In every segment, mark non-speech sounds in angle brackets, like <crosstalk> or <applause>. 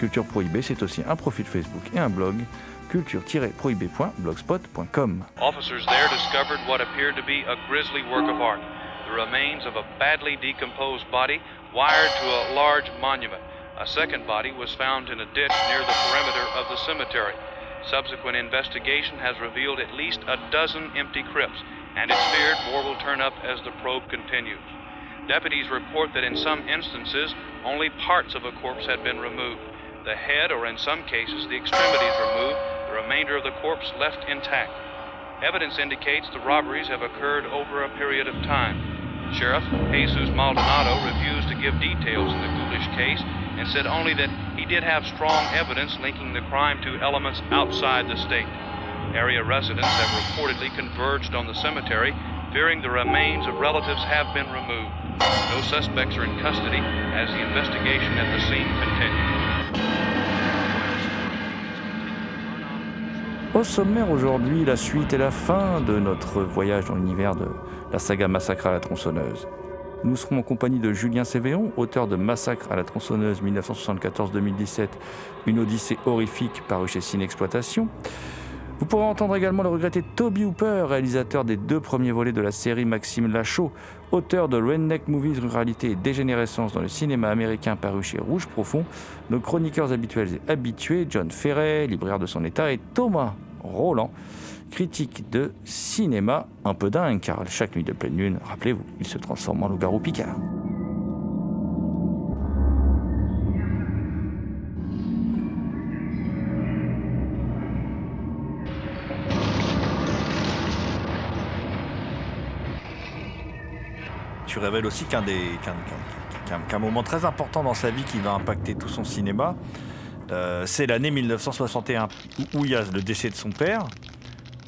Culture Prohibée, c'est aussi un profil Facebook et un blog, culture-prohibée.blogspot.com. Officers there discovered what appeared to be a grisly work of art the remains of a badly decomposed body wired to a large monument. A second body was found in a ditch near the perimeter of the cemetery. Subsequent investigation has revealed at least a dozen empty crypts, and it's feared more will turn up as the probe continues. Deputies report that in some instances, only parts of a corpse had been removed. The head, or in some cases, the extremities removed, the remainder of the corpse left intact. Evidence indicates the robberies have occurred over a period of time. Sheriff Jesus Maldonado refused to give details in the ghoulish case and said only that he did have strong evidence linking the crime to elements outside the state. Area residents have reportedly converged on the cemetery, fearing the remains of relatives have been removed. No suspects are in custody as the investigation at the scene continues. Au sommaire aujourd'hui, la suite et la fin de notre voyage dans l'univers de la saga Massacre à la tronçonneuse. Nous serons en compagnie de Julien Cévéon, auteur de Massacre à la tronçonneuse 1974-2017, une odyssée horrifique parue chez Exploitation. Vous pourrez entendre également le regretté Toby Hooper, réalisateur des deux premiers volets de la série Maxime Lachaud, auteur de Redneck Movies Ruralité et Dégénérescence dans le cinéma américain paru chez Rouge Profond, nos chroniqueurs habituels et habitués, John Ferret, libraire de son état, et Thomas Roland, critique de cinéma un peu dingue, car chaque nuit de pleine lune, rappelez-vous, il se transforme en loup-garou picard. Tu révèles aussi qu'un des qu'un, qu'un- moment très important dans sa vie qui va impacter tout son cinéma, euh, c'est l'année 1961 où- il y a le décès de son père.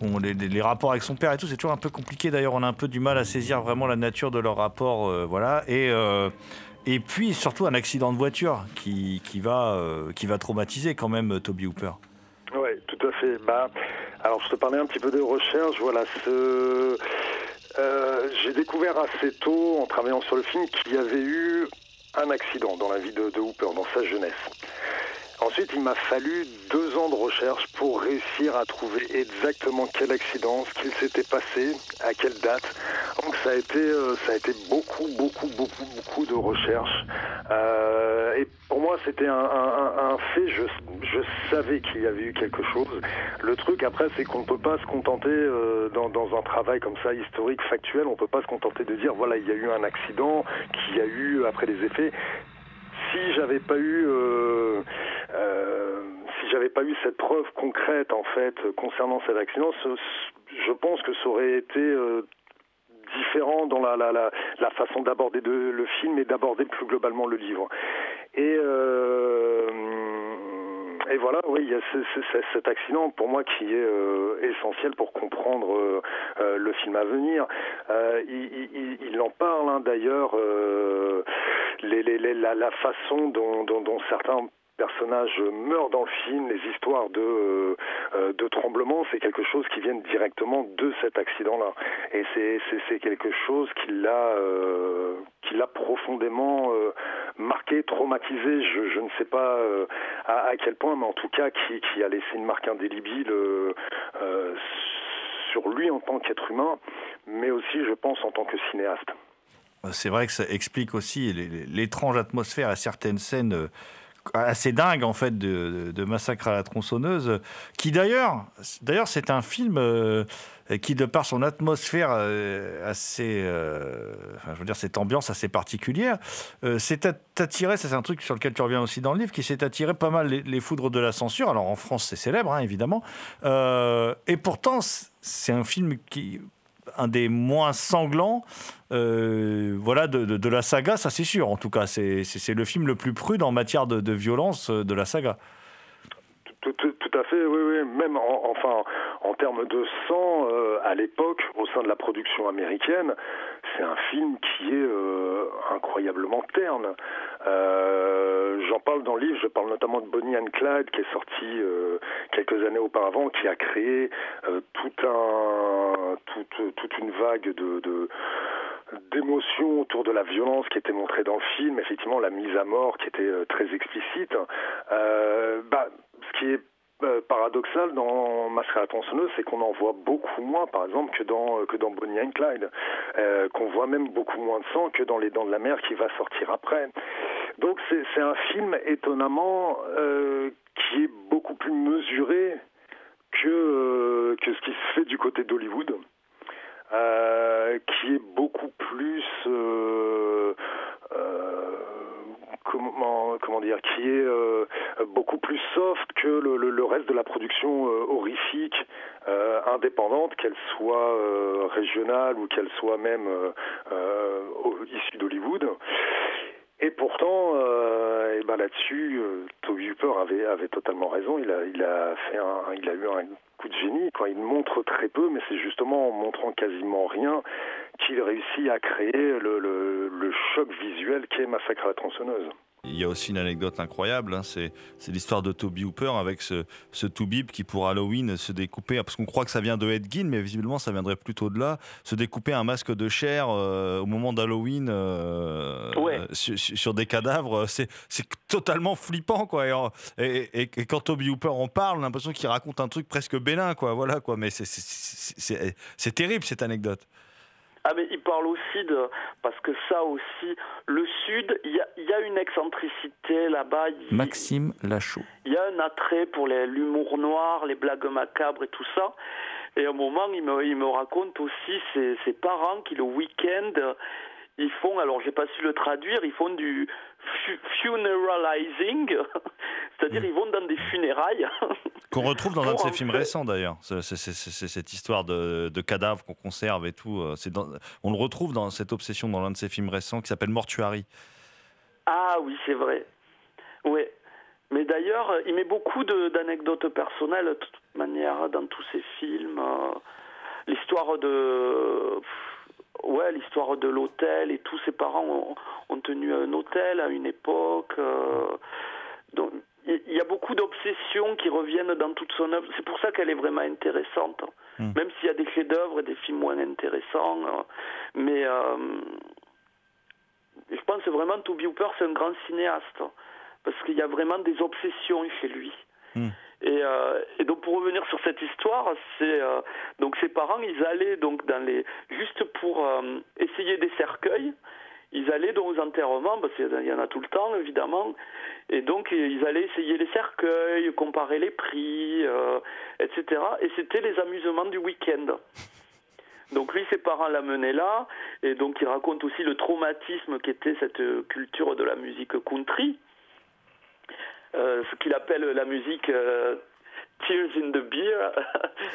Bon, les, rapports avec son père et tout, c'est toujours un peu compliqué. D'ailleurs, on a un peu du mal à saisir vraiment la nature de leur rapport, euh, voilà. Et euh, et puis surtout un accident de voiture qui, qui va qui va traumatiser quand même Toby Hooper. Oui, tout à fait. Bah, alors, je te parlais un petit peu de recherche. Voilà, ce... euh, j'ai découvert assez tôt, en travaillant sur le film, qu'il y avait eu un accident dans la vie de, de Hooper, dans sa jeunesse. Ensuite, il m'a fallu deux ans de recherche pour réussir à trouver exactement quel accident, ce qu'il s'était passé, à quelle date. Donc ça a été, euh, ça a été beaucoup, beaucoup, beaucoup, beaucoup de recherche. Euh, et pour moi, c'était un, fait. Je, savais qu'il y avait eu quelque chose. Le truc après, c'est qu'on ne peut pas se contenter euh, dans, dans un travail comme ça, historique, factuel, on peut pas se contenter de dire voilà, il y a eu un accident, qu'il y a eu après les effets si j'avais pas eu euh, euh, si j'avais pas eu cette preuve concrète en fait concernant cet accident, je pense que ça aurait été euh, différent dans la, la, façon d'aborder de- le film et d'aborder plus globalement le livre. Et et voilà, oui, il y a ce- ce- ce- cet accident pour moi qui est euh, essentiel pour comprendre euh, euh, le film à venir. Il, en parle hein, d'ailleurs, la, façon dont certains personnages meurent dans le film, les histoires de, euh, euh, de tremblements, c'est quelque chose qui vient directement de cet accident-là. Et c'est- quelque chose qui l'a euh, profondément euh, marqué, traumatisé, je, ne sais pas à, à quel point, mais en tout cas qui, qui a laissé une marque indélébile sur lui en tant qu'être humain, mais aussi, je pense, en tant que cinéaste. C'est vrai que ça explique aussi l'étrange atmosphère à certaines scènes assez dingues en fait de, Massacre à la tronçonneuse, qui d'ailleurs, d'ailleurs c'est un film euh, qui de par son atmosphère euh, assez, je veux dire cette ambiance assez particulière, s'est attiré, ça c'est un truc sur lequel tu reviens aussi dans le livre, qui s'est attiré pas mal les, foudres de la censure. Alors en France c'est célèbre hein, évidemment, et pourtant c'est un film qui un des moins sanglants euh, voilà, de, la saga, ça c'est sûr. En tout cas, c'est le film le plus prude en matière de, violence euh, de la saga. Tout, à fait, oui, oui. Même en, enfin, en termes de sang, euh, à l'époque, au sein de la production américaine, c'est un film qui est incroyablement terne. J'en parle dans le livre, je parle notamment de Bonnie and Clyde, qui est sorti quelques années auparavant, qui a créé toute, une vague de d'émotions autour de la violence qui était montrée dans le film, effectivement la mise à mort qui était euh, très explicite. Euh, bah, ce qui est euh, paradoxal dans la tronçonneuse, c'est qu'on en voit beaucoup moins, par exemple, que dans que dans Bonnie and Clyde, qu'on voit même beaucoup moins de sang que dans Les Dents de la Mer qui va sortir après. Donc c'est un film étonnamment qui est beaucoup plus mesuré que que ce qui se fait du côté d'Hollywood. Euh, qui est beaucoup plus euh, euh, comment comment dire qui est beaucoup plus soft que le, reste de la production horrifique indépendante qu'elle soit régionale ou qu'elle soit même issue d'Hollywood et pourtant, euh, ben là-dessus, euh, Toby Hooper avait, totalement raison. Il a, eu un coup de génie. Il montre très peu, mais c'est justement en montrant quasiment rien qu'il réussit à créer le, le, le choc visuel qu'est Massacre à la tronçonneuse. Il y a aussi une anecdote incroyable, hein, c'est, l'histoire de Toby Hooper avec ce, ce Toubib qui pour Halloween se découpait, parce qu'on croit que ça vient de Ed Gein, mais visiblement ça viendrait plutôt de là, se découper un masque de chair euh, au moment d'Halloween euh, sur, des cadavres, c'est, totalement flippant quoi. Et, et, quand Toby Hooper en parle, on a l'impression qu'il raconte un truc presque bénin quoi. Voilà quoi. Mais c'est, c'est terrible cette anecdote. Ah mais il parle aussi de parce que ça aussi le sud il y a, y a, une excentricité là-bas. Maxime Lachaud. Il y a un attrait pour l'humour noir, les blagues macabres et tout ça. Et à un moment il me, il me raconte aussi ses, ses parents qui le week-end ils font, alors j'ai pas su le traduire, ils font du funeralizing, <laughs> c'est-à-dire mm. ils vont dans des funérailles. <laughs> Qu'on retrouve dans un de ses films récents d'ailleurs. C'est cette histoire de, de cadavres qu'on conserve et tout. Euh, dans, on le retrouve dans cette obsession dans l'un de ses films récents qui s'appelle Mortuary. Ah oui, c'est vrai. Oui. Mais d'ailleurs, euh, il met beaucoup d'anecdotes personnelles, de toute manière, dans tous ses films. Euh, l'histoire de ouais, l'histoire de l'hôtel et tous ses parents ont, tenu un hôtel à une époque. Euh, donc, il y a beaucoup d'obsessions qui reviennent dans toute son œuvre. C'est pour ça qu'elle est vraiment intéressante. Hmm. Même s'il y a des chefs-d'œuvre et des films moins intéressants. Euh, mais euh, je pense vraiment que Toby Hooper, c'est un grand cinéaste. Parce qu'il y a vraiment des obsessions chez lui. Hmm. Et, euh, et, donc pour revenir sur cette histoire, euh, donc ses parents, ils allaient donc dans les juste pour euh, essayer des cercueils. Ils allaient donc aux enterrements, parce qu'il y en a tout le temps évidemment, et donc ils allaient essayer les cercueils, comparer les prix, etc. Et c'était les amusements du week-end. Donc lui, ses parents l'amenaient là, et donc il raconte aussi le traumatisme qu'était cette culture de la musique country. Euh, ce qu'il appelle la musique euh, Tears in the Beer,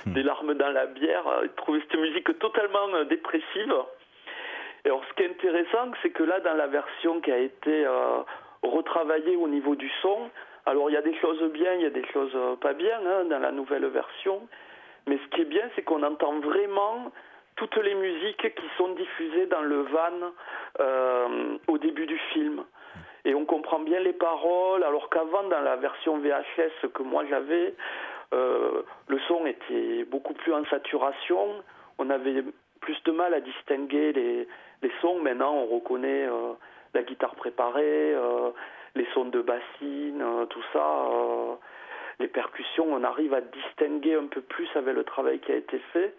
des larmes dans la bière. Il trouvait cette musique totalement euh, dépressive. Et alors, ce qui est intéressant, c'est que là, dans la version qui a été retravaillée au niveau du son, alors il y a des choses bien, il y a des choses pas bien hein, dans la nouvelle version. Mais ce qui est bien, c'est qu'on entend vraiment toutes les musiques qui sont diffusées dans le van au début du film et on comprend bien les paroles, alors qu'avant, dans la version VHS que moi j'avais, euh, le son était beaucoup plus en saturation, on avait plus de mal à distinguer les, les sons. Maintenant, on reconnaît euh, la guitare préparée, euh, les sons de bassine, tout ça, les percussions, on arrive à distinguer un peu plus avec le travail qui a été fait.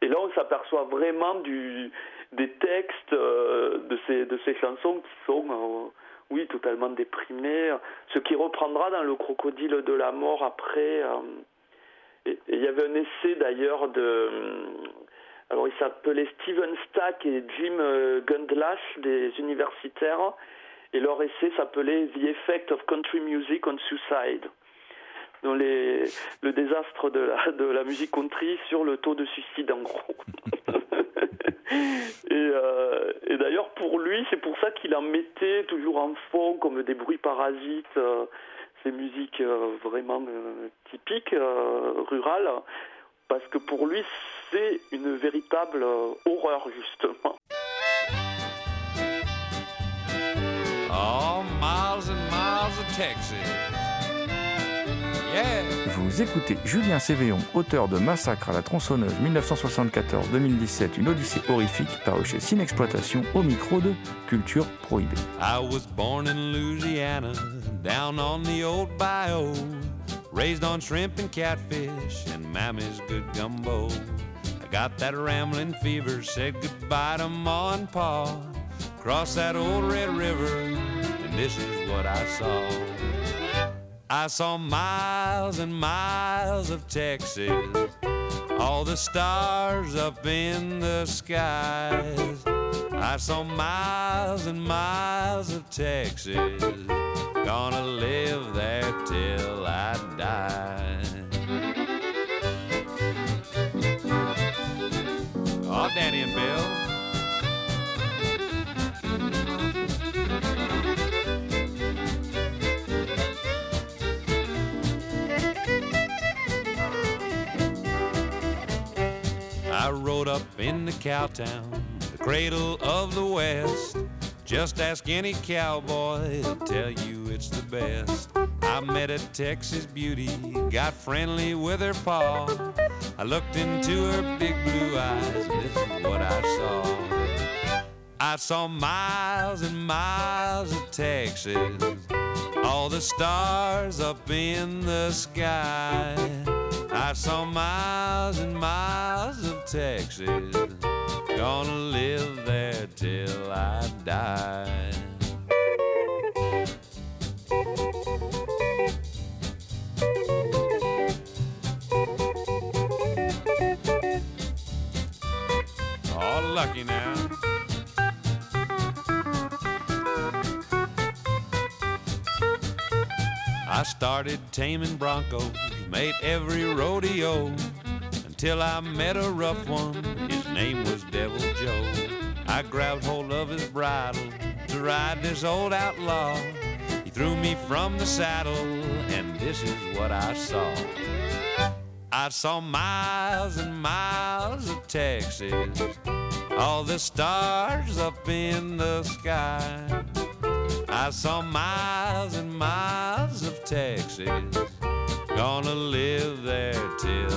Et là, on s'aperçoit vraiment des textes de, ces, de ces chansons qui sont, oui, totalement déprimés. Ce qui reprendra dans Le Crocodile de la Mort après. Euh, et il y avait un essai d'ailleurs de. Alors, il s'appelait Steven Stack et Jim Gundlach, des universitaires, et leur essai s'appelait The Effect of Country Music on Suicide les, le désastre de la musique country sur le taux de suicide en gros. <laughs> et, euh, et d'ailleurs pour lui, c'est pour ça qu'il en mettait toujours en fond comme des bruits parasites, euh, ces musiques euh, vraiment typiques, rurales, parce que pour lui c'est une véritable horreur justement. Oh, miles and miles of Texas. Écoutez Julien Cévéon, auteur de Massacre à la tronçonneuse 1974-2017, une odyssée horrifique, paru chez au micro de Culture Prohibée. I was born in Louisiana, down on the old bayou, raised on shrimp and catfish and mammy's good gumbo. I got that rambling fever, said goodbye to ma and pa, crossed that old red river, and this is what I saw. I saw miles and miles of Texas, all the stars up in the skies. I saw miles and miles of Texas, gonna live there till I die. Oh, Danny and Bill. Cowtown, the cradle of the West. Just ask any cowboy, he'll tell you it's the best. I met a Texas beauty, got friendly with her paw. I looked into her big blue eyes, and this is what I saw. I saw miles and miles of Texas, all the stars up in the sky. I saw miles and miles of Texas. Gonna live there till I die. Oh, lucky now. I started taming broncos made every rodeo until I met a rough one. His name was Devil Joe. I grabbed hold of his bridle to ride this old outlaw. He threw me from the saddle, and this is what I saw. I saw miles and miles of Texas, all the stars up in the sky. I saw miles and miles of Texas Gonna live there till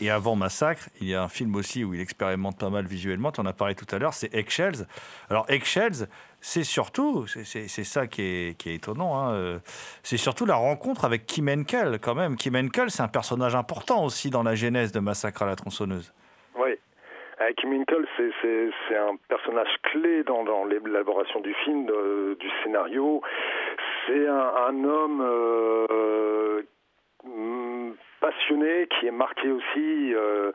Et avant Massacre, il y a un film aussi où il expérimente pas mal visuellement. Tu en as parlé tout à l'heure, c'est Eggshells. Alors Eggshells, c'est surtout, c'est ça qui est, étonnant, hein, euh, c'est surtout la rencontre avec Kim Henkel quand même. Kim Henkel, c'est un personnage important aussi dans la genèse de Massacre à la tronçonneuse. Oui. Euh, Kim Henkel, c'est un personnage clé dans, dans l'élaboration du film, du scénario. C'est un, homme euh, passionné, qui est marqué aussi. Euh,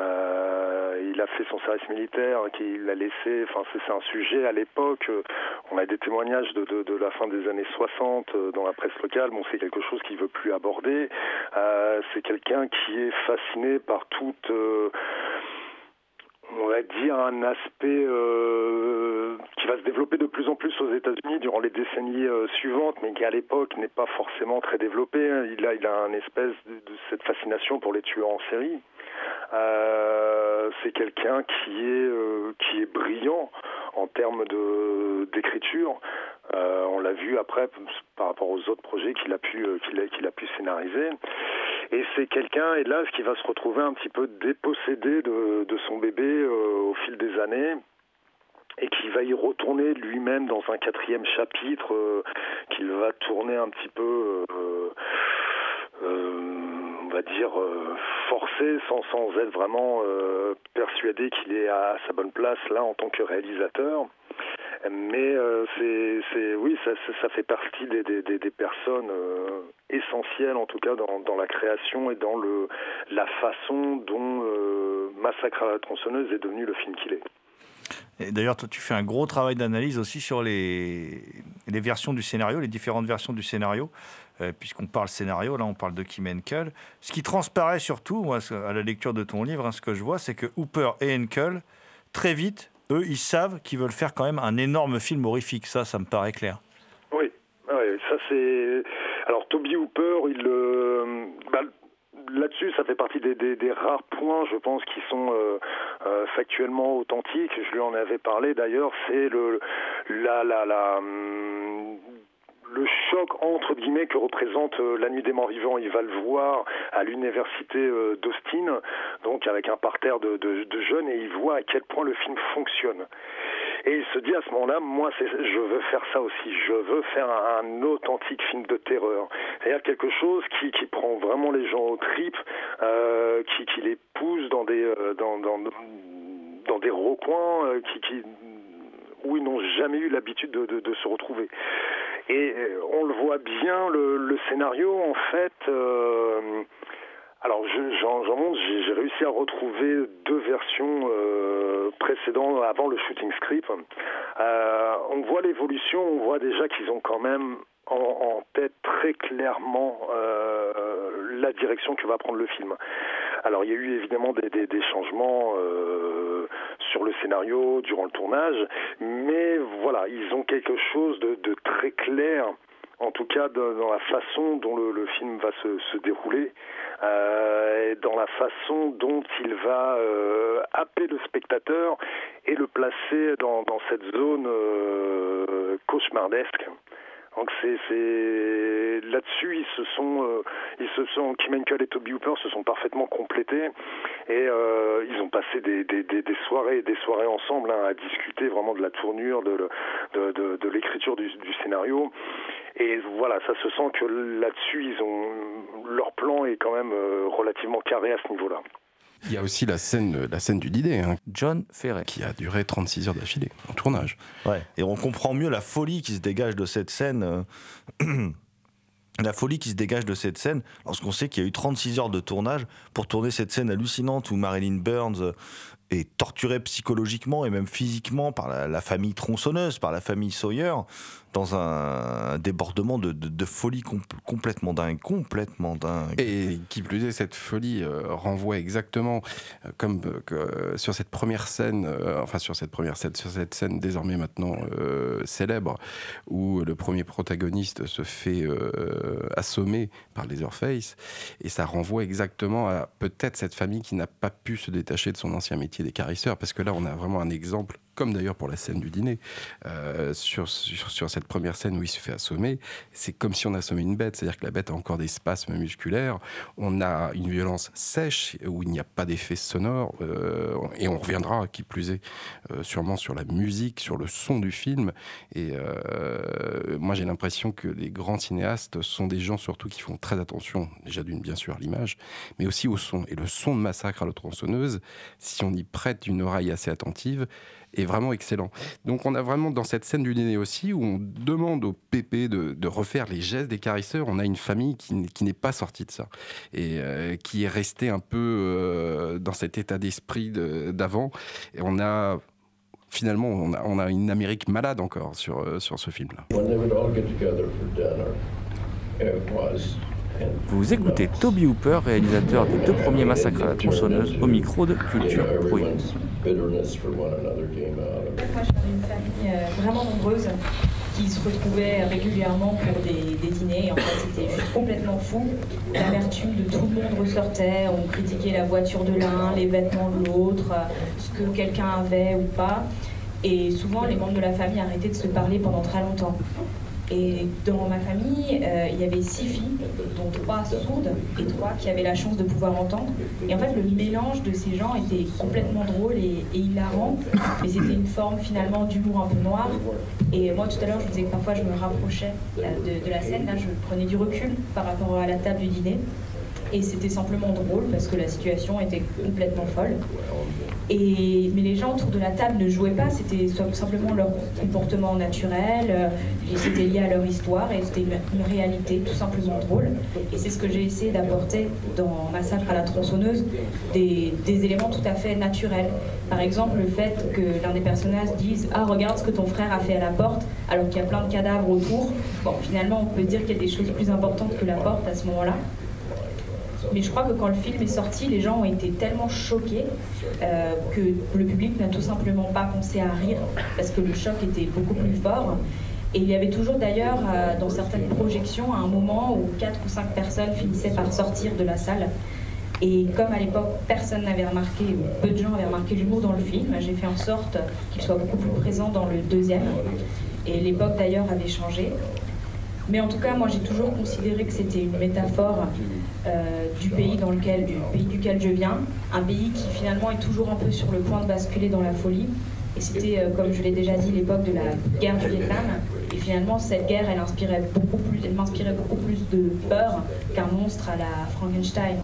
euh, il a fait son service militaire, qu'il a laissé. Enfin, c'est un sujet à l'époque. On a des témoignages de, de, de, la fin des années 60 euh, dans la presse locale. Bon, c'est quelque chose qu'il veut plus aborder. Euh, c'est quelqu'un qui est fasciné par toute on va dire, un aspect euh, qui va se développer de plus en plus aux États-Unis durant les décennies euh, suivantes, mais qui à l'époque n'est pas forcément très développé. Il a, il a un espèce de, cette fascination pour les tueurs en série. Euh, c'est quelqu'un qui est qui est brillant en termes de d'écriture. Euh, on l'a vu après par rapport aux autres projets qu'il a pu euh, scénariser. Et c'est quelqu'un, hélas, qui va se retrouver un petit peu dépossédé de, son bébé euh, au fil des années et qui va y retourner lui-même dans un quatrième chapitre qu'il va tourner un petit peu, on va dire, forcé, sans, sans être vraiment persuadé qu'il est à sa bonne place là en tant que réalisateur. Mais euh, c'est, oui, ça, fait partie des, personnes euh, essentielles, en tout cas, dans, la création et dans le, la façon dont euh, Massacre à la tronçonneuse est devenu le film qu'il est. D'ailleurs, tu fais un gros travail d'analyse aussi sur les, les versions du scénario, les différentes versions du scénario, puisqu'on parle scénario, là on parle de Kim Henkel. Ce qui transparaît surtout, à la lecture de ton livre, hein, ce que je vois, c'est que Hooper et Henkel, très vite, eux, ils savent qu'ils veulent faire quand même un énorme film horrifique. Ça, ça me paraît clair. Oui, ouais, ça c'est. Alors Toby Hooper, il euh, bah, là-dessus, ça fait partie des, rares points, je pense, qui sont euh, euh, factuellement authentiques. Je lui en avais parlé d'ailleurs. C'est le la la la. hum, le choc entre guillemets que représente euh, la nuit des morts vivants, il va le voir à l'université euh, d'Austin, donc avec un parterre de, jeunes, et il voit à quel point le film fonctionne. Et il se dit à ce moment-là, moi, je veux faire ça aussi. Je veux faire un, authentique film de terreur. C'est-à-dire quelque chose qui, prend vraiment les gens aux tripes, euh, qui, les pousse dans des, dans, des recoins où ils n'ont jamais eu l'habitude de, de- de se retrouver. Et euh, on le voit bien, le, le scénario, en fait. euh, alors, je- j'en montre, j'ai réussi à retrouver deux versions euh, précédentes avant le shooting script. On voit l'évolution, on voit déjà qu'ils ont quand même en, tête très clairement la direction que va prendre le film. Alors, il y a eu évidemment des, changements euh, sur le scénario durant le tournage, mais voilà, ils ont quelque chose de, très clair en tout cas dans la façon dont le, film va se, dérouler, euh, et dans la façon dont il va euh, happer le spectateur et le placer dans, cette zone cauchemardesque. Donc c'est là-dessus ils se sont euh, ils se sont Kim Henkel et Toby Hooper se sont parfaitement complétés et euh, ils ont passé des, des, des, des soirées des soirées ensemble hein, à discuter vraiment de la tournure de, de, de l'écriture du, du scénario et voilà ça se sent que là-dessus ils ont leur plan est quand même euh, relativement carré à ce niveau-là. Il y a aussi la scène, la scène du dîner, hein, John Ferret. qui a duré 36 heures d'affilée en tournage. Ouais. Et on comprend mieux la folie qui se dégage de cette scène. euh, <clears throat> La folie qui se dégage de cette scène lorsqu'on sait qu'il y a eu 36 heures de tournage pour tourner cette scène hallucinante où Marilyn Burns est torturée psychologiquement et même physiquement par la, famille tronçonneuse, par la famille Sawyer, dans un débordement de, folie com- complètement dingue, complètement dingue. Et qui plus est, cette folie euh, renvoie exactement euh, comme euh, sur cette première scène, enfin sur cette première scène, sur cette scène désormais maintenant célèbre, où le premier protagoniste se fait assommer par les Leatherface, et ça renvoie exactement à peut-être cette famille qui n'a pas pu se détacher de son ancien métier des carisseurs, parce que là on a vraiment un exemple, comme d'ailleurs pour la scène du dîner, euh, sur, sur, cette première scène où il se fait assommer, c'est comme si on assommait une bête, c'est-à-dire que la bête a encore des spasmes musculaires, on a une violence sèche où il n'y a pas d'effet sonore, euh, et on reviendra, qui plus est, euh, sûrement sur la musique, sur le son du film. Et moi, j'ai l'impression que les grands cinéastes sont des gens surtout qui font très attention, déjà d'une bien sûr à l'image, mais aussi au son. Et le son de Massacre à la tronçonneuse, si on y prête une oreille assez attentive, est vraiment excellent. Donc on a vraiment dans cette scène du dîner aussi où on demande au PP de, refaire les gestes des carisseurs. On a une famille qui, n'est pas sortie de ça et euh, qui est restée un peu euh, dans cet état d'esprit de- d'avant. Et on a finalement on a, on a une Amérique malade encore sur, euh, sur ce film-là. Vous écoutez Toby Hooper, réalisateur des deux premiers massacres à la tronçonneuse, au micro de Culture Prohibée. Moi, je d'une famille euh, vraiment nombreuse qui se retrouvait régulièrement pour des, des dîners. En fait, c'était juste complètement fou. L'amertume de tout le monde ressortait. On critiquait la voiture de l'un, les vêtements de l'autre, euh, ce que quelqu'un avait ou pas. Et souvent, les membres de la famille arrêtaient de se parler pendant très longtemps. Et dans ma famille, euh, il y avait six filles, dont trois sourdes et trois qui avaient la chance de pouvoir entendre. Et en fait, le mélange de ces gens était complètement drôle et, et hilarant, mais c'était une forme finalement d'humour un peu noir. Et moi, tout à l'heure, je vous disais que parfois je me rapprochais euh, de, de la scène. Là, je prenais du recul par rapport à la table du dîner. Et c'était simplement drôle parce que la situation était complètement folle. Mais les gens autour de la table ne jouaient pas, c'était simplement leur comportement naturel, euh, c'était lié à leur histoire et c'était une, une réalité tout simplement drôle. Et c'est ce que j'ai essayé d'apporter dans Massacre à la tronçonneuse, des, des éléments tout à fait naturels. Par exemple, le fait que l'un des personnages dise Ah, regarde ce que ton frère a fait à la porte, alors qu'il y a plein de cadavres autour. Bon, finalement, on peut dire qu'il y a des choses plus importantes que la porte à ce moment-là. Mais je crois que quand le film est sorti, les gens ont été tellement choqués euh, que le public n'a tout simplement pas pensé à rire parce que le choc était beaucoup plus fort. Et il y avait toujours d'ailleurs euh, dans certaines projections un moment où quatre ou cinq personnes finissaient par sortir de la salle. Et comme à l'époque personne n'avait remarqué, peu de gens avaient remarqué l'humour dans le film, j'ai fait en sorte qu'il soit beaucoup plus présent dans le deuxième. Et l'époque d'ailleurs avait changé. Mais en tout cas, moi j'ai toujours considéré que c'était une métaphore euh, du pays dans lequel, du pays duquel je viens, un pays qui finalement est toujours un peu sur le point de basculer dans la folie. Et c'était, euh, comme je l'ai déjà dit, l'époque de la guerre du Vietnam. Et finalement, cette guerre, elle inspirait beaucoup elle m'inspirait beaucoup plus de peur qu'un monstre à la Frankenstein.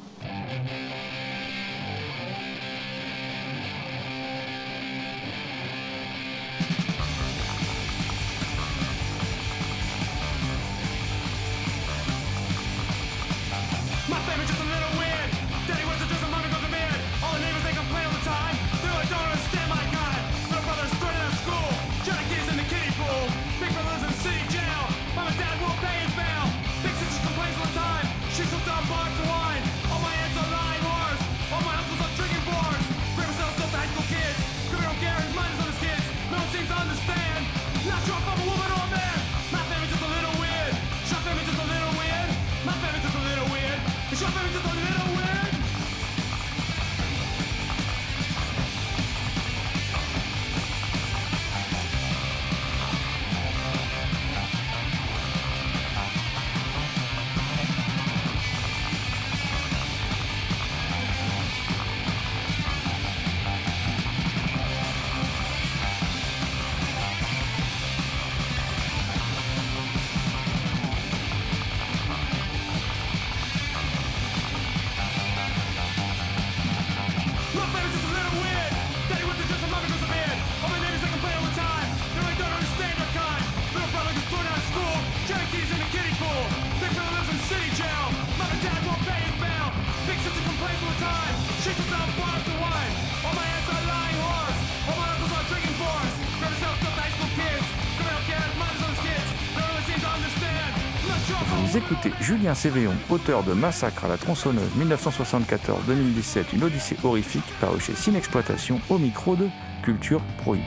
Julien Cévéon, auteur de Massacre à la tronçonneuse 1974-2017, une odyssée horrifique, paru chez Cinexploitation, au micro de Culture Prohibée.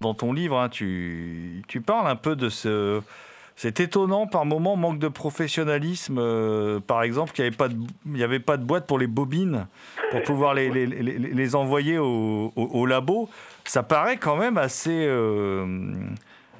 Dans ton livre, hein, tu, parles un peu de ce... C'est étonnant par moment, manque de professionnalisme. euh, par exemple, qu'il n'y avait, pas de- boîte pour les bobines, pour pouvoir les, envoyer au labo. Ça paraît quand même assez... euh,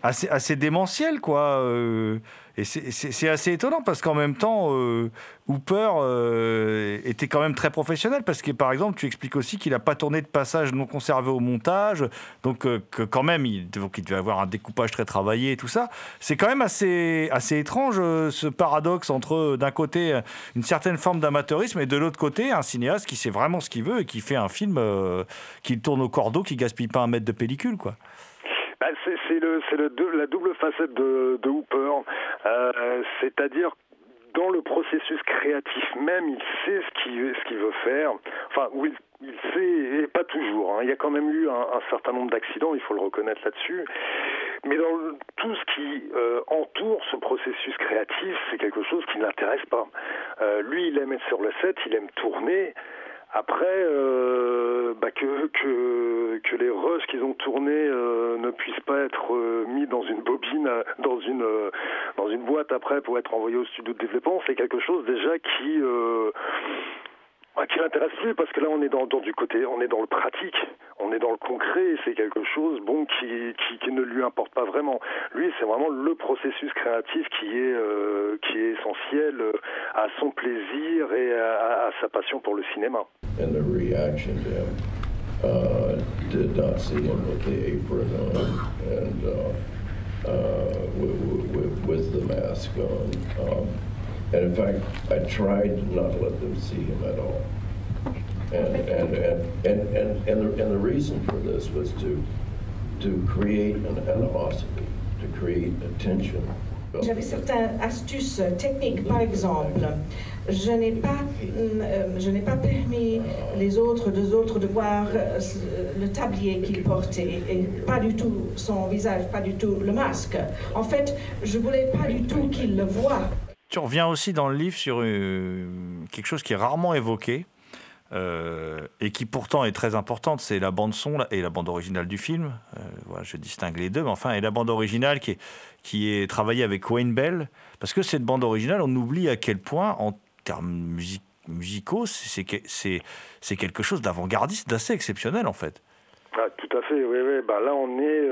assez, assez démentiel, quoi. euh, et c'est- assez étonnant parce qu'en même temps, euh, Hooper euh, était quand même très professionnel parce que, par exemple, tu expliques aussi qu'il n'a pas tourné de passage non conservé au montage, donc que quand même, il, donc il devait avoir un découpage très travaillé et tout ça. C'est quand même assez, assez étrange ce paradoxe entre, d'un côté, une certaine forme d'amateurisme et de l'autre côté, un cinéaste qui sait vraiment ce qu'il veut et qui fait un film euh, qui tourne au cordeau, qui gaspille pas un mètre de pellicule, quoi. Bah, c'est le, le la double facette de, de Hooper, Euh, c'est-à-dire dans le processus créatif même, il sait ce qu'il veut faire. Enfin, oui, il sait, et pas toujours. hein. Il y a quand même eu un, un certain nombre d'accidents, il faut le reconnaître là-dessus. Mais dans le- tout ce qui euh, entoure ce processus créatif, c'est quelque chose qui ne l'intéresse pas. Euh, lui, il aime être sur le set, il aime tourner. Après, euh, bah, que, que, que les rushes qu'ils ont tournés euh, ne puissent pas être euh, mis dans une bobine, euh, dans une, euh, dans une boîte après pour être envoyés au studio de développement, c'est quelque chose déjà qui... bah, qui l'intéresse plus parce que là on est dans, du côté on est dans le pratique on est dans le concret, c'est quelque chose bon qui, ne lui importe pas vraiment. Lui, c'est vraiment le processus créatif qui est euh, essentiel euh, à son plaisir et à, sa passion pour le cinéma. And the reaction to him uh, did not the apron on and uh, uh. Um, and in fact, I tried not to let them see him at all. And, and, and, and, and, and, the, and the reason for this was to, to create an animosity, to create a tension. J'avais certaines astuces techniques, par exemple, je n'ai pas, euh, je n'ai pas permis les autres deux autres de voir le tablier qu'il portait et pas du tout son visage, pas du tout le masque. En fait, je voulais pas du tout qu'il le voie. Tu reviens aussi dans le livre sur euh, quelque chose qui est rarement évoqué euh, et qui pourtant est très importante, c'est la bande son et la bande originale du film. Euh, voilà, je distingue les deux, mais enfin, et la bande originale qui est, qui est travaillée avec Wayne Bell, parce que cette bande originale, on oublie à quel point, en termes music- musicaux, c'est quelque chose d'avant-gardiste, d'assez exceptionnel en fait. Ah, tout à fait, oui, oui. Bah, là, on est.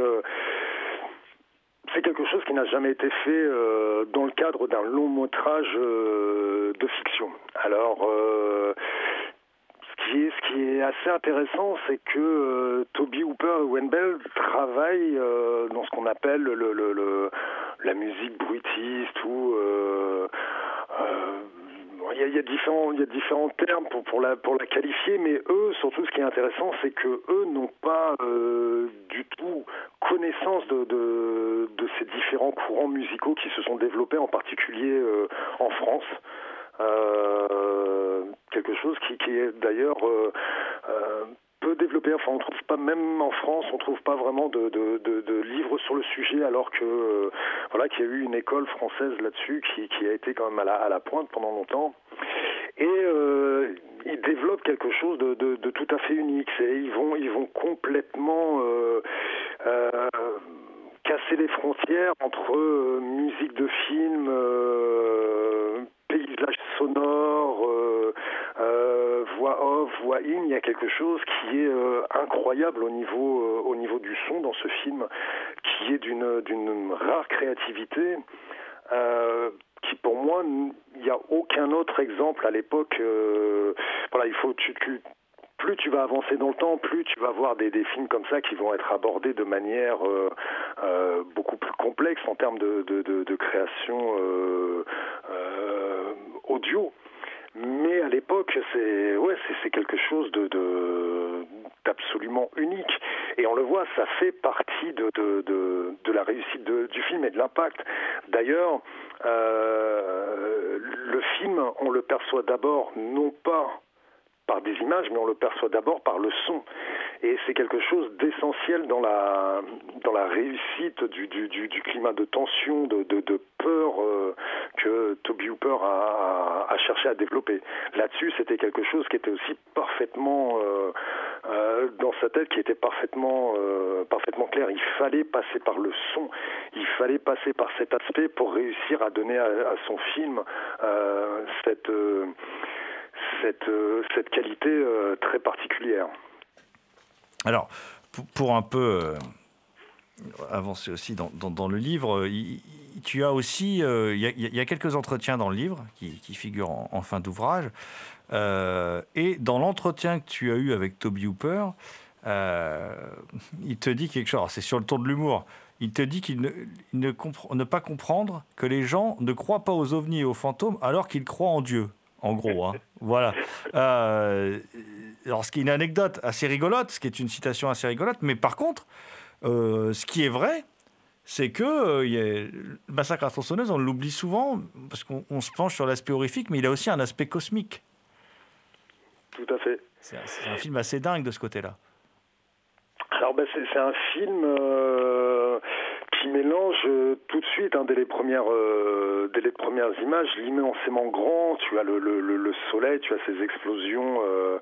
c'est quelque chose qui n'a jamais été fait euh, dans le cadre d'un long métrage euh, de fiction. Alors, euh, ce, qui est, assez intéressant, c'est que Toby Hooper et Wayne Bell travaillent dans ce qu'on appelle le, le- le- la musique bruitiste ou. Il y, a, il y a différents, il y a différents termes pour, pour, la, pour la qualifier, mais eux, surtout, ce qui est intéressant, c'est que eux n'ont pas euh, du tout connaissance de, de, de ces différents courants musicaux qui se sont développés, en particulier euh, en France. Euh, quelque chose qui, qui est d'ailleurs euh, euh, peu développé. Enfin, on trouve pas même en France, on trouve pas vraiment de, livres sur le sujet, alors que euh, voilà, qu'il y a eu une école française là-dessus qui, a été quand même à la, à la pointe pendant longtemps. Et euh, ils développent quelque chose de, tout à fait unique. Ils vont complètement euh, casser les frontières entre musique de film, sonore, euh, euh, voix off, voix in. Il y a quelque chose qui est euh, incroyable au niveau au niveau du son dans ce film, qui est d'une rare créativité. Qui pour moi, il n'y a aucun autre exemple à l'époque. voilà, il faut tu, tu- plus tu vas avancer dans le temps, plus tu vas voir des, des films comme ça qui vont être abordés de manière euh, euh, beaucoup plus complexe en termes de, de, de- de création euh, euh, audio. Mais à l'époque, c'est ouais, c'est quelque chose de d'absolument unique. Et on le voit, ça fait partie de, de, de, de la réussite du film et de l'impact. D'ailleurs, euh, le film, on le perçoit d'abord non pas par des images, mais on le perçoit d'abord par le son. Et c'est quelque chose d'essentiel dans la, dans la réussite du, du, du, du climat de tension, de, de, de peur euh, que Toby Hooper a, a, a cherché à développer. Là-dessus, c'était quelque chose qui était aussi parfaitement euh, euh, dans sa tête, qui était parfaitement, euh, parfaitement clair. Il fallait passer par le son, il fallait passer par cet aspect pour réussir à donner à, à son film euh, cette... euh, cette, qualité euh, très particulière. Alors, pour, un peu euh, avancer aussi dans, le livre, tu as aussi, il y, a- quelques entretiens dans le livre qui, figurent en, fin d'ouvrage. Et dans l'entretien que tu as eu avec Toby Hooper, il te dit quelque chose. C'est sur le ton de l'humour. Il te dit qu'il ne, ne, compre- ne pas comprendre que les gens ne croient pas aux ovnis et aux fantômes alors qu'ils croient en Dieu. En gros, hein. <laughs> voilà. Euh, alors, ce qui est une anecdote assez rigolote, ce qui est une citation assez rigolote, mais par contre, euh, ce qui est vrai, c'est que euh, y a- le massacre à la tronçonneuse, on l'oublie souvent parce qu'on on se penche sur l'aspect horrifique, mais il a aussi un aspect cosmique. Tout à fait. C'est un, un film assez dingue de ce côté-là. Alors ben, c'est c'est un film euh, qui mélange euh, tout de suite, hein, dès, les premières, euh, dès les premières images, l'immensément grand, tu as le, le, le, le soleil, tu as ces explosions euh,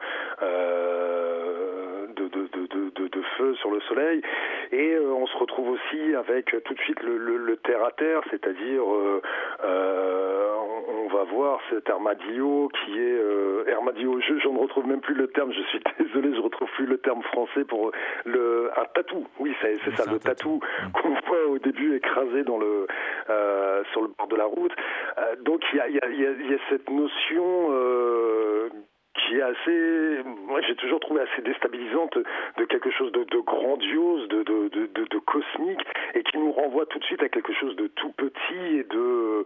de, de, de, de, de, de feu sur le soleil, et euh, on se retrouve aussi avec euh, tout de suite le, le, le terre à terre, c'est-à-dire euh, on, va voir cet armadillo qui est armadillo. Je, je ne retrouve même plus le terme. Je suis <laughs> désolé, je retrouve plus le terme français pour le un tatou. Oui, c'est ça, le tatou qu'on voit au début écrasé dans le sur le bord de la route. Donc il y a, il y, a, il y a- il y a cette notion. Qui est assez, moi j'ai toujours trouvé assez déstabilisante de quelque chose de, grandiose, de cosmique, et qui nous renvoie tout de suite à quelque chose de tout petit et de,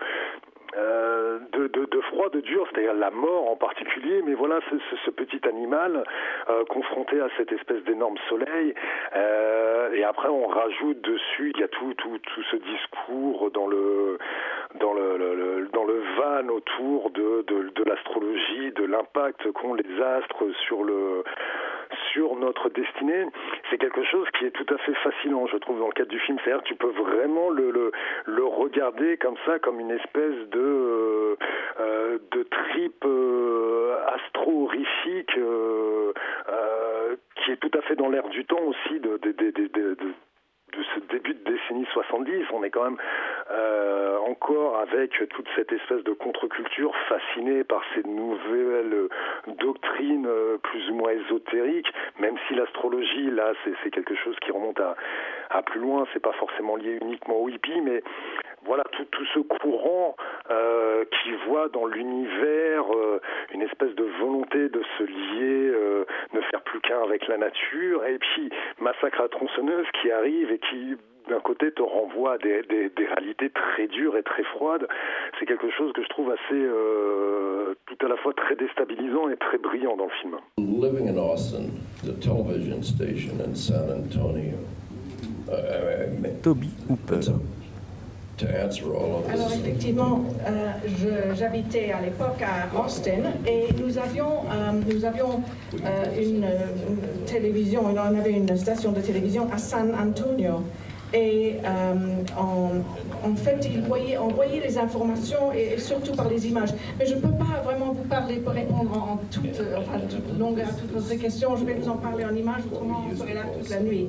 euh, de, de, de froid, de dur, c'est-à-dire la mort en particulier, mais voilà ce, ce, ce petit animal euh, confronté à cette espèce d'énorme soleil, euh, et après on rajoute dessus, il y a tout, tout, tout ce discours dans le, dans le, dans le van autour de, de, de l'astrologie, de l'impact qu'ont les astres sur le sur notre destinée, c'est quelque chose qui est tout à fait fascinant, je trouve, dans le cadre du film. C'est-à-dire tu peux vraiment le, le, regarder comme ça, comme une espèce de, euh, euh, de trip euh, astro-horrifique euh, qui est tout à fait dans l'air du temps aussi de- ce début de décennie 70, on est quand même euh, encore avec toute cette espèce de contre-culture fascinée par ces nouvelles doctrines euh, plus ou moins ésotériques, même si l'astrologie, là, c'est quelque chose qui remonte à, à plus loin, c'est pas forcément lié uniquement au hippie, mais voilà tout, tout ce courant euh, qui voit dans l'univers euh, une espèce de volonté de se lier, euh, ne faire plus qu'un avec la nature, et puis Massacre à tronçonneuse qui arrive et qui d'un côté te renvoie à des, des, des réalités très dures et très froides. C'est quelque chose que je trouve assez euh, tout à la fois très déstabilisant et très brillant dans le film. Living in Austin, the television station in San Antonio. uh, I mean, Toby Hooper. to answer all of Alors effectivement, euh, j'habitais à l'époque à Austin et nous avions, euh, nous avions euh, une, une télévision, on avait une station de télévision à San Antonio. Et en, en fait, il voyait, on voyait les informations et, et surtout par les images. Mais je ne peux pas vraiment vous parler pour répondre en, en toute, enfin, toute longueur à toutes vos questions. Je vais vous en parler en images, autrement on serait là toute la nuit.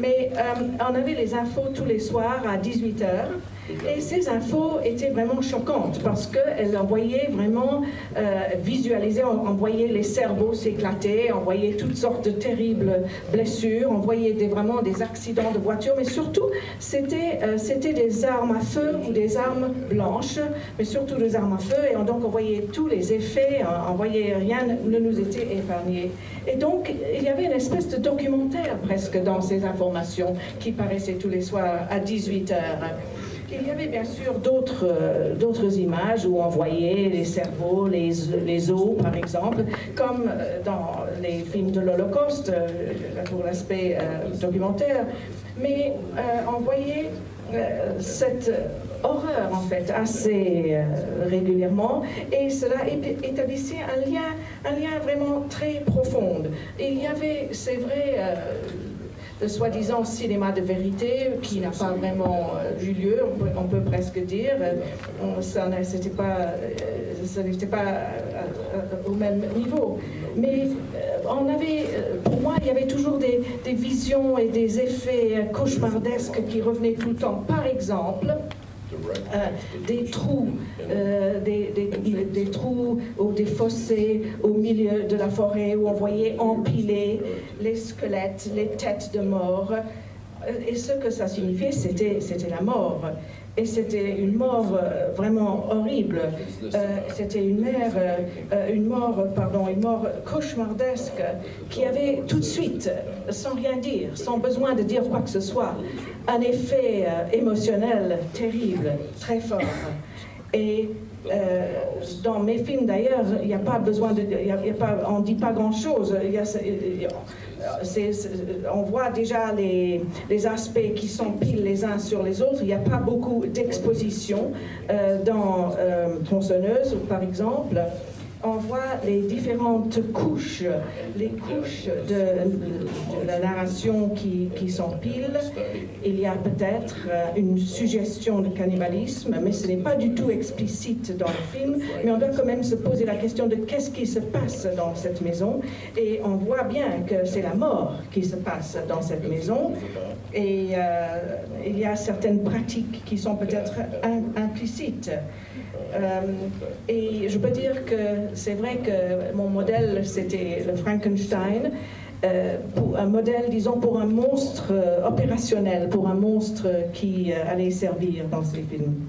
Mais on avait les infos tous les soirs à 18h. Et ces infos étaient vraiment choquantes parce qu'elles envoyaient vraiment euh, visualiser, voyait les cerveaux s'éclater, on voyait toutes sortes de terribles blessures, on voyait des, vraiment des accidents de voiture, mais surtout c'était euh, des armes à feu ou des armes blanches, mais surtout des armes à feu, et on, donc on voyait tous les effets, on, on voyait rien ne nous était épargné. Et donc il y avait une espèce de documentaire presque dans ces informations qui paraissaient tous les soirs à 18 heures. Il y avait bien sûr d'autres euh, d'autres images où on voyait les cerveaux, les, os par exemple, comme euh, dans les films de l'Holocauste, euh, pour l'aspect documentaire. Mais on voyait cette horreur en fait assez régulièrement et cela établissait un lien, un lien vraiment très profond. Il y avait, c'est vrai, le soi-disant cinéma de vérité qui n'a pas vraiment euh, eu lieu, on peut, presque dire. Euh, ça c'était pas, ça n'était pas euh, euh, au même niveau. Mais on avait, pour moi, il y avait toujours des, visions et des effets cauchemardesques qui revenaient tout le temps. Par exemple, des trous, euh, des, des- des trous ou des fossés au milieu de la forêt où on voyait empiler les squelettes, les têtes de mort. Euh, Et ce que ça signifiait, c'était la mort. Et c'était une mort euh, vraiment horrible. Euh, c'était une euh, mort, une mort cauchemardesque qui avait tout de suite, sans rien dire, sans besoin de dire quoi que ce soit, un effet émotionnel terrible, très fort. Et euh, dans mes films d'ailleurs, il n'y a pas besoin de, y a- dit pas c'est- c'est- on voit déjà les, aspects qui s'empilent les uns sur les autres. Il n'y a pas beaucoup d'exposition euh, dans euh, Tronçonneuse, par exemple. On voit les différentes couches, les couches de, la narration qui, s'empilent. Il y a peut-être euh, une suggestion de cannibalisme, mais ce n'est pas du tout explicite dans le film. Mais on doit quand même se poser la question de qu'est-ce qui se passe dans cette maison. Et on voit bien que c'est la mort qui se passe dans cette maison. Et euh, il y a certaines pratiques qui sont peut-être im- implicites. Euh, et je peux dire que c'est vrai que mon modèle, c'était le Frankenstein. euh, un modèle, disons, pour un monstre euh, opérationnel, pour un monstre qui allait servir dans ces films.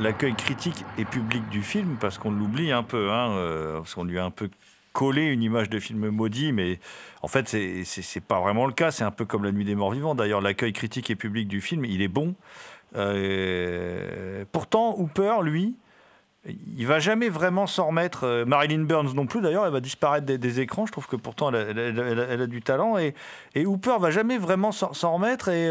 L'accueil critique et public du film, parce qu'on l'oublie un peu, hein, euh, parce qu'on lui a un peu collé une image de film maudit, mais en fait, c'est- pas vraiment le cas. C'est un peu comme La Nuit des Morts Vivants. D'ailleurs, l'accueil critique et public du film, il est bon. Euh, pourtant, Hooper, lui, il va jamais vraiment s'en remettre. Euh, Marilyn Burns non plus, d'ailleurs, elle va disparaître des, écrans. Je trouve que pourtant, elle a, du talent. Et, et Hooper va jamais vraiment s'en remettre. Et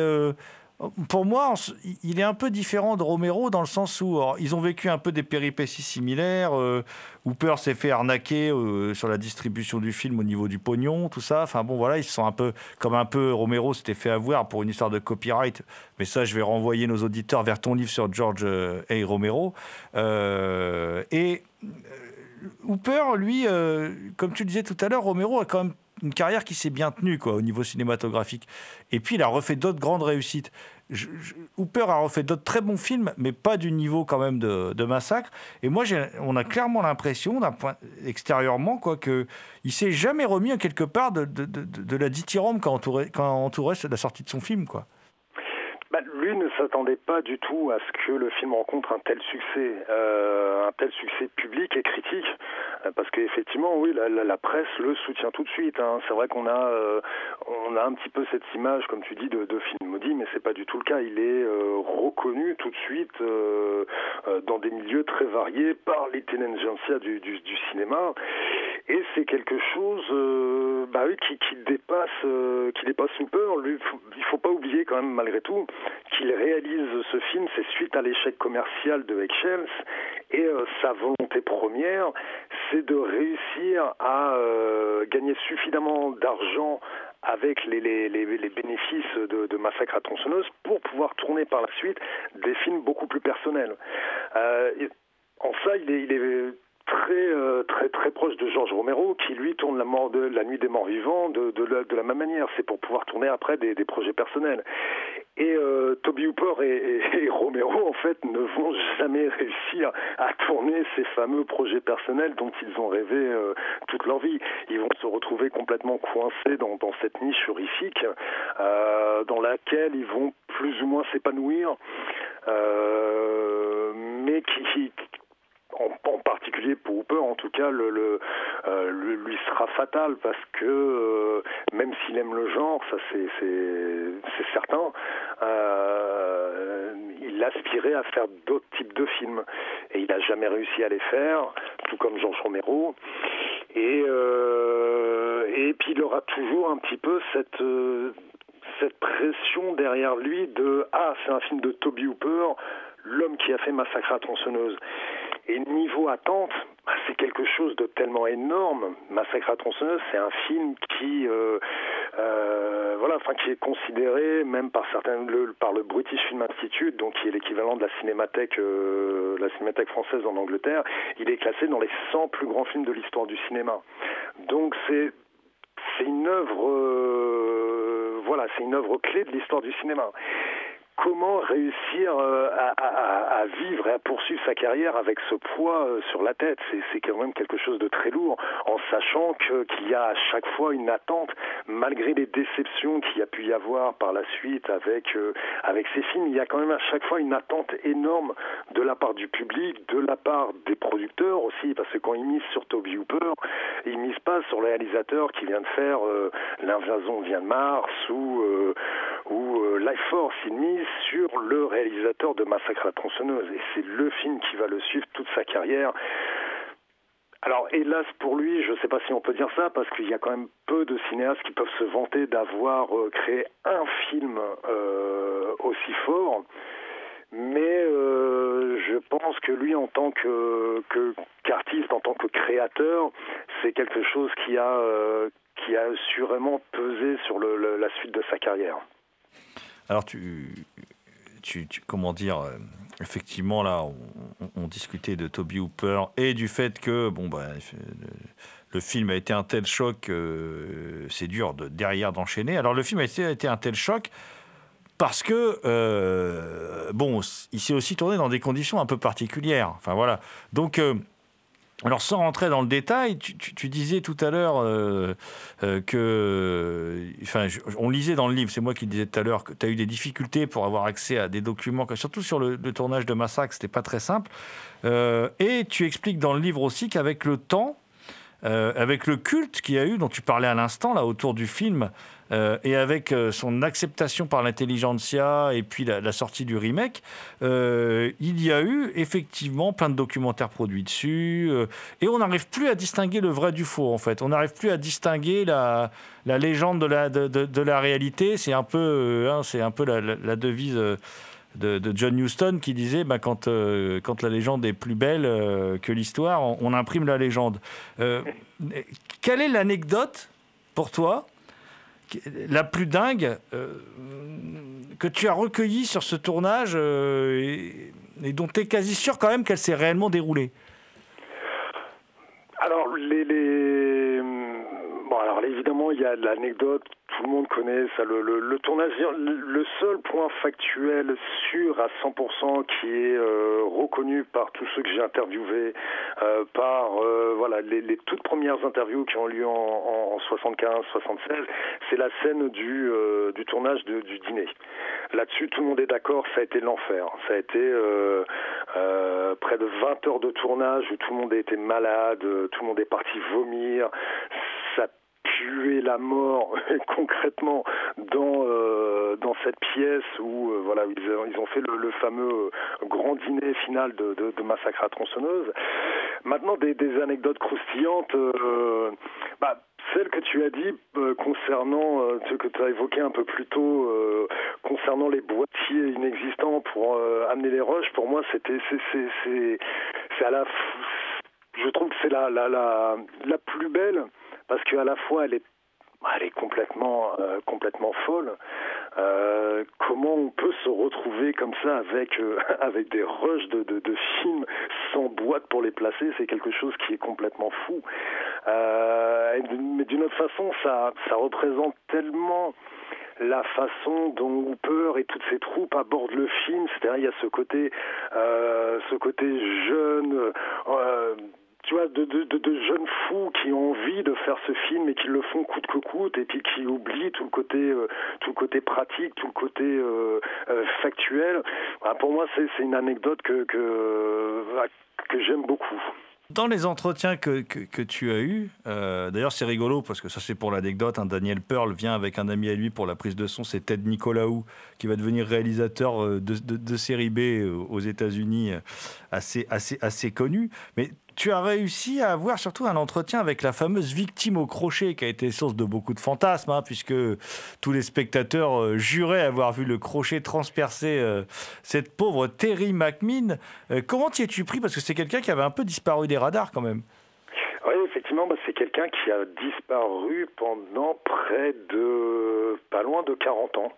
pour moi, il est un peu différent de Romero dans le sens où ils ont vécu un peu des péripéties similaires. Euh, Hooper s'est fait arnaquer euh, sur la distribution du film au niveau du pognon, tout ça. Enfin bon, voilà, ils se sont un peu comme un peu Romero s'était fait avoir pour une histoire de copyright. Mais ça, je vais renvoyer nos auditeurs vers ton livre sur George euh, A. Romero. Euh, et Hooper, lui, comme tu disais tout à l'heure, Romero a quand même une carrière qui s'est bien tenue quoi, au niveau cinématographique. Et puis, il a refait d'autres grandes réussites. Hooper a refait d'autres très bons films, mais pas du niveau quand même de, Massacre. Et moi, on a clairement l'impression, d'un point extérieurement, quoi, que il s'est jamais remis quelque part de, la dithyrambe quand entourait, quand entourait la sortie de son film, quoi. Bah, lui ne s'attendait pas du tout à ce que le film rencontre un tel succès, euh, un tel succès public et critique, euh, parce qu'effectivement, oui, la, la- la presse le soutient tout de suite. hein. C'est vrai qu'on a, euh, on a un petit peu cette image, comme tu dis, de, de film maudit, mais c'est pas du tout le cas. Il est euh, reconnu tout de suite euh, euh, dans des milieux très variés par l'intelligentsia du, du, du cinéma. Et c'est quelque chose bah oui, qui, qui dépasse qui dépasse Hooper. Lui, faut- il faut pas oublier quand même malgré tout qu'il réalise ce film, c'est suite à l'échec commercial de Eggshells et euh, sa volonté première, c'est de réussir à euh, gagner suffisamment d'argent avec les, bénéfices de, Massacre à tronçonneuse pour pouvoir tourner par la suite des films beaucoup plus personnels. Euh, en ça, il est très, euh, très, très proche de Georges Romero, qui lui tourne la, nuit des morts vivants de, la, même manière. C'est pour pouvoir tourner après des, projets personnels. Et euh, Toby Hooper <laughs> et, Romero, en fait, ne vont jamais réussir à tourner ces fameux projets personnels dont ils ont rêvé euh, toute leur vie. Ils vont se retrouver complètement coincés dans, cette niche horrifique dans laquelle ils vont plus ou moins s'épanouir, mais qui- en, particulier pour Hooper, en tout cas, le, le, euh, lui, sera fatal parce que euh, même s'il aime le genre, ça c'est certain, euh, il aspirait à faire d'autres types de films et il n'a jamais réussi à les faire, tout comme Georges Romero. Et, euh, et puis il aura toujours un petit peu cette euh, cette pression derrière lui de ah c'est un film de Toby Hooper, l'homme qui a fait Massacre à tronçonneuse. Et niveau attente, bah, c'est quelque chose de tellement énorme. Massacre à tronçonneuse, c'est un film qui, euh, euh, qui est considéré même par certains, le, par le British Film Institute, donc qui est l'équivalent de la cinémathèque, euh, française en Angleterre. Il est classé dans les 100 plus grands films de l'histoire du cinéma. Donc c'est une œuvre, c'est une œuvre clé de l'histoire du cinéma. Comment réussir euh, à, vivre et à poursuivre sa carrière avec ce poids euh, sur la tête C'est quand même quelque chose de très lourd, en sachant qu'il y a à chaque fois une attente, malgré les déceptions qu'il y a pu y avoir par la suite avec euh, avec ces films. Il y a quand même à chaque fois une attente énorme de la part du public, de la part des producteurs aussi, parce que quand ils misent sur Toby Hooper, ils misent pas sur le réalisateur qui vient de faire euh, L'invasion vient de Mars ou ou Force. Ils misent sur le réalisateur de Massacre à la tronçonneuse, et c'est le film qui va le suivre toute sa carrière. Alors, hélas pour lui, je ne sais pas si on peut dire ça, parce qu'il y a quand même peu de cinéastes qui peuvent se vanter d'avoir euh, créé un film euh, aussi fort. Mais euh, je pense que lui, en tant que qu'artiste, en tant que créateur, c'est quelque chose qui a euh, qui a assurément pesé sur le- la suite de sa carrière. Alors, tu, comment dire, euh, effectivement, là, on, discutait de Toby Hooper et du fait que, bon, bah, le, film a été un tel choc, euh, c'est dur de, derrière d'enchaîner. Alors, le film a été, un tel choc parce que, euh, bon, il s'est aussi tourné dans des conditions un peu particulières. Enfin, voilà. Donc, alors, sans rentrer dans le détail, tu, disais tout à l'heure euh, euh, que. Enfin, on lisait dans le livre, c'est moi qui disais tout à l'heure, que tu as eu des difficultés pour avoir accès à des documents, surtout sur le, tournage de Massacre, c'était pas très simple. Euh, et tu expliques dans le livre aussi qu'avec le temps, avec le culte qu'il y a eu, dont tu parlais à l'instant, là, autour du film, euh, et avec euh, son acceptation par l'intelligentsia et puis la, sortie du remake, euh, il y a eu effectivement plein de documentaires produits dessus, et on n'arrive plus à distinguer le vrai du faux, en fait. On n'arrive plus à distinguer la, la légende de la, de, de- la réalité. C'est un peu, hein, c'est un peu la, devise. de, John Huston qui disait bah, quand, quand la légende est plus belle que l'histoire, on, imprime la légende. Quelle est l'anecdote pour toi la plus dingue euh, que tu as recueillie sur ce tournage euh, et, dont tu es quasi sûr quand même qu'elle s'est réellement déroulée. Alors, les... Évidemment, il y a l'anecdote, tout le monde connaît ça, le, tournage. Le seul point factuel sûr à 100% qui est euh, reconnu par tous ceux que j'ai interviewés, euh, par euh, voilà les, toutes premières interviews qui ont lieu en, en, en 75, 76, c'est la scène du, tournage du dîner. Là-dessus, tout le monde est d'accord, ça a été l'enfer. Ça a été près de 20 heures de tournage où tout le monde été malade, tout le monde est parti vomir. Puait la mort <laughs> concrètement dans euh, dans cette pièce où euh, voilà ils ils ont fait le, fameux euh, grand dîner final de, massacre à tronçonneuse. Maintenant, des, anecdotes croustillantes. bah, celle que tu as dit concernant ce que tu as évoqué un peu plus tôt concernant les boîtiers inexistants pour amener les roches, pour moi c'était c'est à la je trouve que c'est la la la la plus belle parce qu'à la fois elle est elle est complètement euh, complètement folle. Euh, comment on peut se retrouver comme ça avec euh, <laughs> avec des rushs de, de, de films sans boîte pour les placer? C'est quelque chose qui est complètement fou. Euh, mais d'une autre façon, ça ça représente tellement la façon dont Hooper et toutes ses troupes abordent le film, c'est-à-dire il y a ce côté, euh, ce côté jeune, euh, tu vois, de, jeunes fous qui ont envie de faire ce film et qui le font coûte que coûte et puis qui oublient tout le côté, euh, tout le côté pratique, tout le côté euh, euh, factuel. Voilà, pour moi, c'est une anecdote que que, j'aime beaucoup. Dans les entretiens que, que, tu as eus, d'ailleurs c'est rigolo parce que ça c'est pour l'anecdote, hein, Daniel Pearl vient avec un ami à lui pour la prise de son, c'est Ted Nicolaou qui va devenir réalisateur de, de, série B aux États-Unis assez, assez, assez connu. Mais tu as réussi à avoir surtout un entretien avec la fameuse victime au crochet qui a été source de beaucoup de fantasmes, hein, puisque tous les spectateurs euh, juraient avoir vu le crochet transpercer euh, cette pauvre Terry McMinn. Euh, comment t'y es-tu pris? Parce que c'est quelqu'un qui avait un peu disparu des radars quand même. Oui, effectivement, bah, c'est quelqu'un qui a disparu pendant près de pas loin de 40 ans.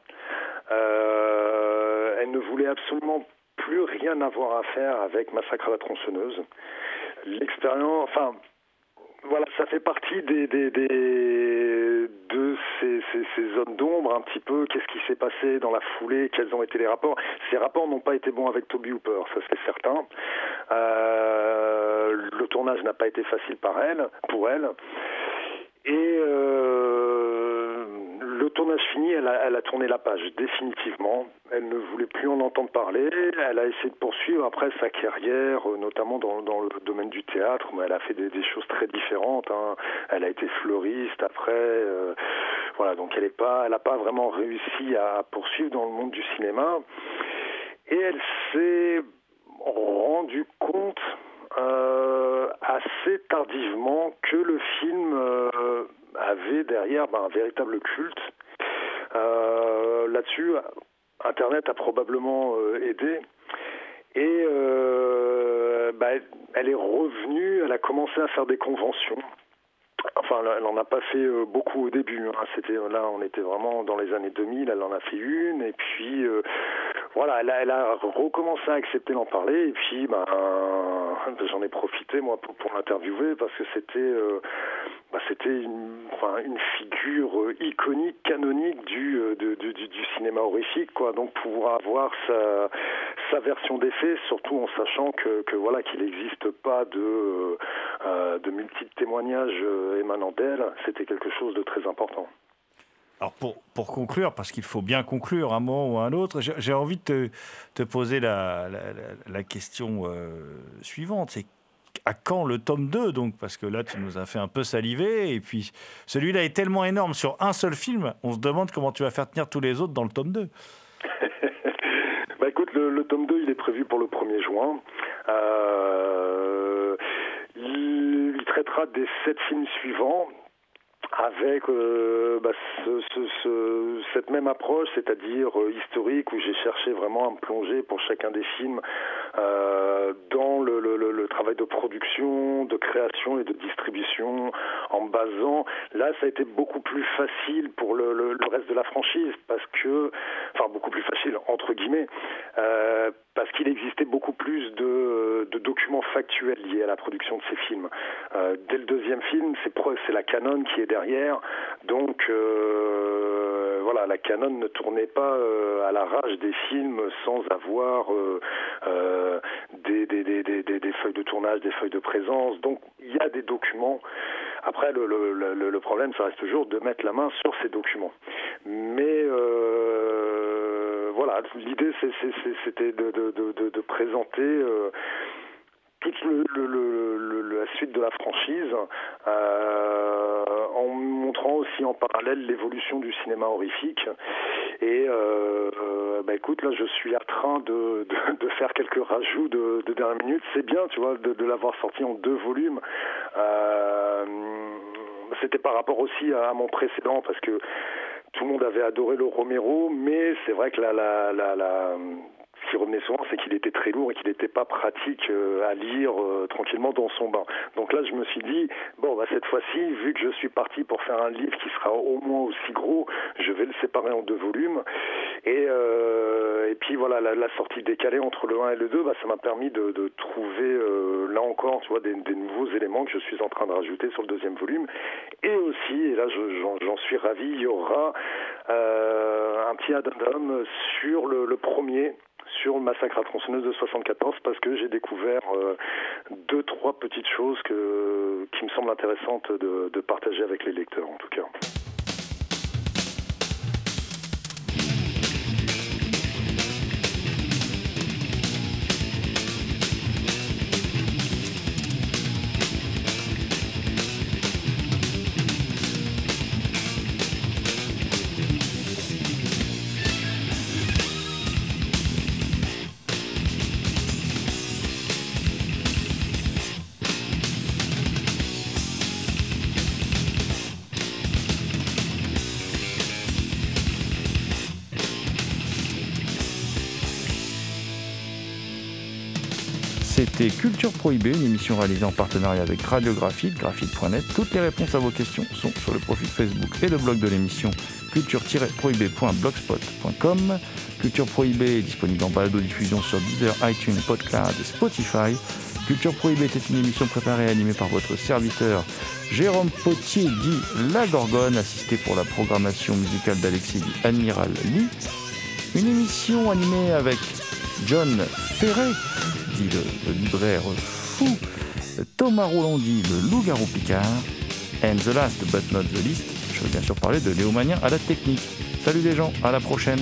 Euh, elle ne voulait absolument plus rien avoir à faire avec Massacre à la tronçonneuse. L'expérience, enfin, voilà, ça fait partie des, des, des- de ces, zones d'ombre un petit peu. Qu'est-ce qui s'est passé dans la foulée Quels ont été les rapports Ces rapports n'ont pas été bons avec Toby Hooper, ça c'est certain. Euh, le tournage n'a pas été facile elle, pour elle. Et euh, le tournage fini, elle a, elle a tourné la page définitivement. Elle ne voulait plus en entendre parler. Elle a essayé de poursuivre après sa carrière, euh, notamment dans, le domaine du théâtre, mais elle a fait des, choses très différentes. hein. Elle a été fleuriste après. euh, voilà, donc elle n'a pas, pas vraiment réussi à poursuivre dans le monde du cinéma. Et elle s'est rendu compte euh, assez tardivement que le film avait derrière ben, un véritable culte. Euh, Là-dessus, Internet a probablement euh, aidé. Et euh, bah, elle est revenue, elle a commencé à faire des conventions. Enfin, elle n'en a pas fait beaucoup au début. hein. C'était là, on était vraiment dans les années 2000. Elle en a fait une, et puis voilà, elle a, elle a recommencé à accepter d'en parler. Et puis, ben, j'en ai profité moi pour, l'interviewer parce que c'était, euh, bah, c'était une, figure euh, iconique, canonique du, euh, du, du- du cinéma horrifique, quoi. Donc pouvoir avoir sa, sa version des faits, surtout en sachant que, que voilà qu'il n'existe pas de, de multiples témoignages émanant d'elle, c'était quelque chose de très important. Alors pour, pour conclure, parce qu'il faut bien conclure un moment ou un autre, j'ai envie de te, poser la, question euh, suivante. C'est à quand le tome 2 donc? Parce que là, tu nous as fait un peu saliver. Et puis, celui-là est tellement énorme sur un seul film, on se demande comment tu vas faire tenir tous les autres dans le tome 2. <laughs> Bah écoute, le, tome 2, il est prévu pour le 1er juin. Euh, il traitera des sept films suivants avec euh, bah, ce- ce- ce- cette même approche, c'est-à-dire euh, historique, où j'ai cherché vraiment à me plonger pour chacun des films dans le, travail de production, de création et de distribution, en basant. Là, ça a été beaucoup plus facile pour le, reste de la franchise, parce que, enfin beaucoup plus facile entre guillemets, euh, parce qu'il existait beaucoup plus de, documents factuels liés à la production de ces films. Euh, dès le deuxième film, c'est la Canon qui est derrière, donc euh, voilà, la Canon ne tournait pas euh, à la rage des films sans avoir euh, euh, des, feuilles de tournage, des feuilles de présence. Donc il y a des documents. Après, le, le, problème, ça reste toujours de mettre la main sur ces documents. Mais voilà, l'idée, c'était de, présenter toute le, le- le- la suite de la franchise euh, en montrant aussi en parallèle l'évolution du cinéma horrifique Et euh, euh, bah écoute, là, je suis en train de, de, de faire quelques rajouts de, de dernière minute. C'est bien, tu vois, de, de l'avoir sorti en deux volumes. Euh, C'était par rapport aussi à mon précédent, parce que tout le monde avait adoré le Romero, mais c'est vrai que la, la, la, la qui revenait souvent, c'est qu'il était très lourd et qu'il n'était pas pratique euh, à lire euh, tranquillement dans son bain. Donc là, je me suis dit, bon, bah, cette fois-ci, vu que je suis parti pour faire un livre qui sera au moins aussi gros, je vais le séparer en deux volumes. Et, euh, puis voilà, la, sortie décalée entre le 1 et le 2, bah, ça m'a permis de, trouver, là encore, tu vois, des, nouveaux éléments que je suis en train de rajouter sur le deuxième volume. Et aussi, et là, je- j'en suis ravi, il y aura un petit addendum sur le premier sur le massacre à tronçonneuse de 74 parce que j'ai découvert euh, deux trois petites choses que, qui me semblent intéressantes de, de partager avec les lecteurs en tout cas. C'était Culture Prohibée, une émission réalisée en partenariat avec Radiographite, graphite.net. Toutes les réponses à vos questions sont sur le profil Facebook et le blog de l'émission culture-prohibée.blogspot.com. Culture Prohibée est disponible en balado-diffusion sur Deezer, iTunes, Podcloud et Spotify. Culture Prohibée était une émission préparée et animée par votre serviteur Jérôme Potier, dit La Gorgone, assisté pour la programmation musicale d'Alexis dit Admiral Lee. Une émission animée avec John Ferret, le, libraire fou, Thomas Roland dit le loup-garou Picard, and the last but not the least, je veux bien sûr parler de Léo Magnien à la technique. Salut les gens, à la prochaine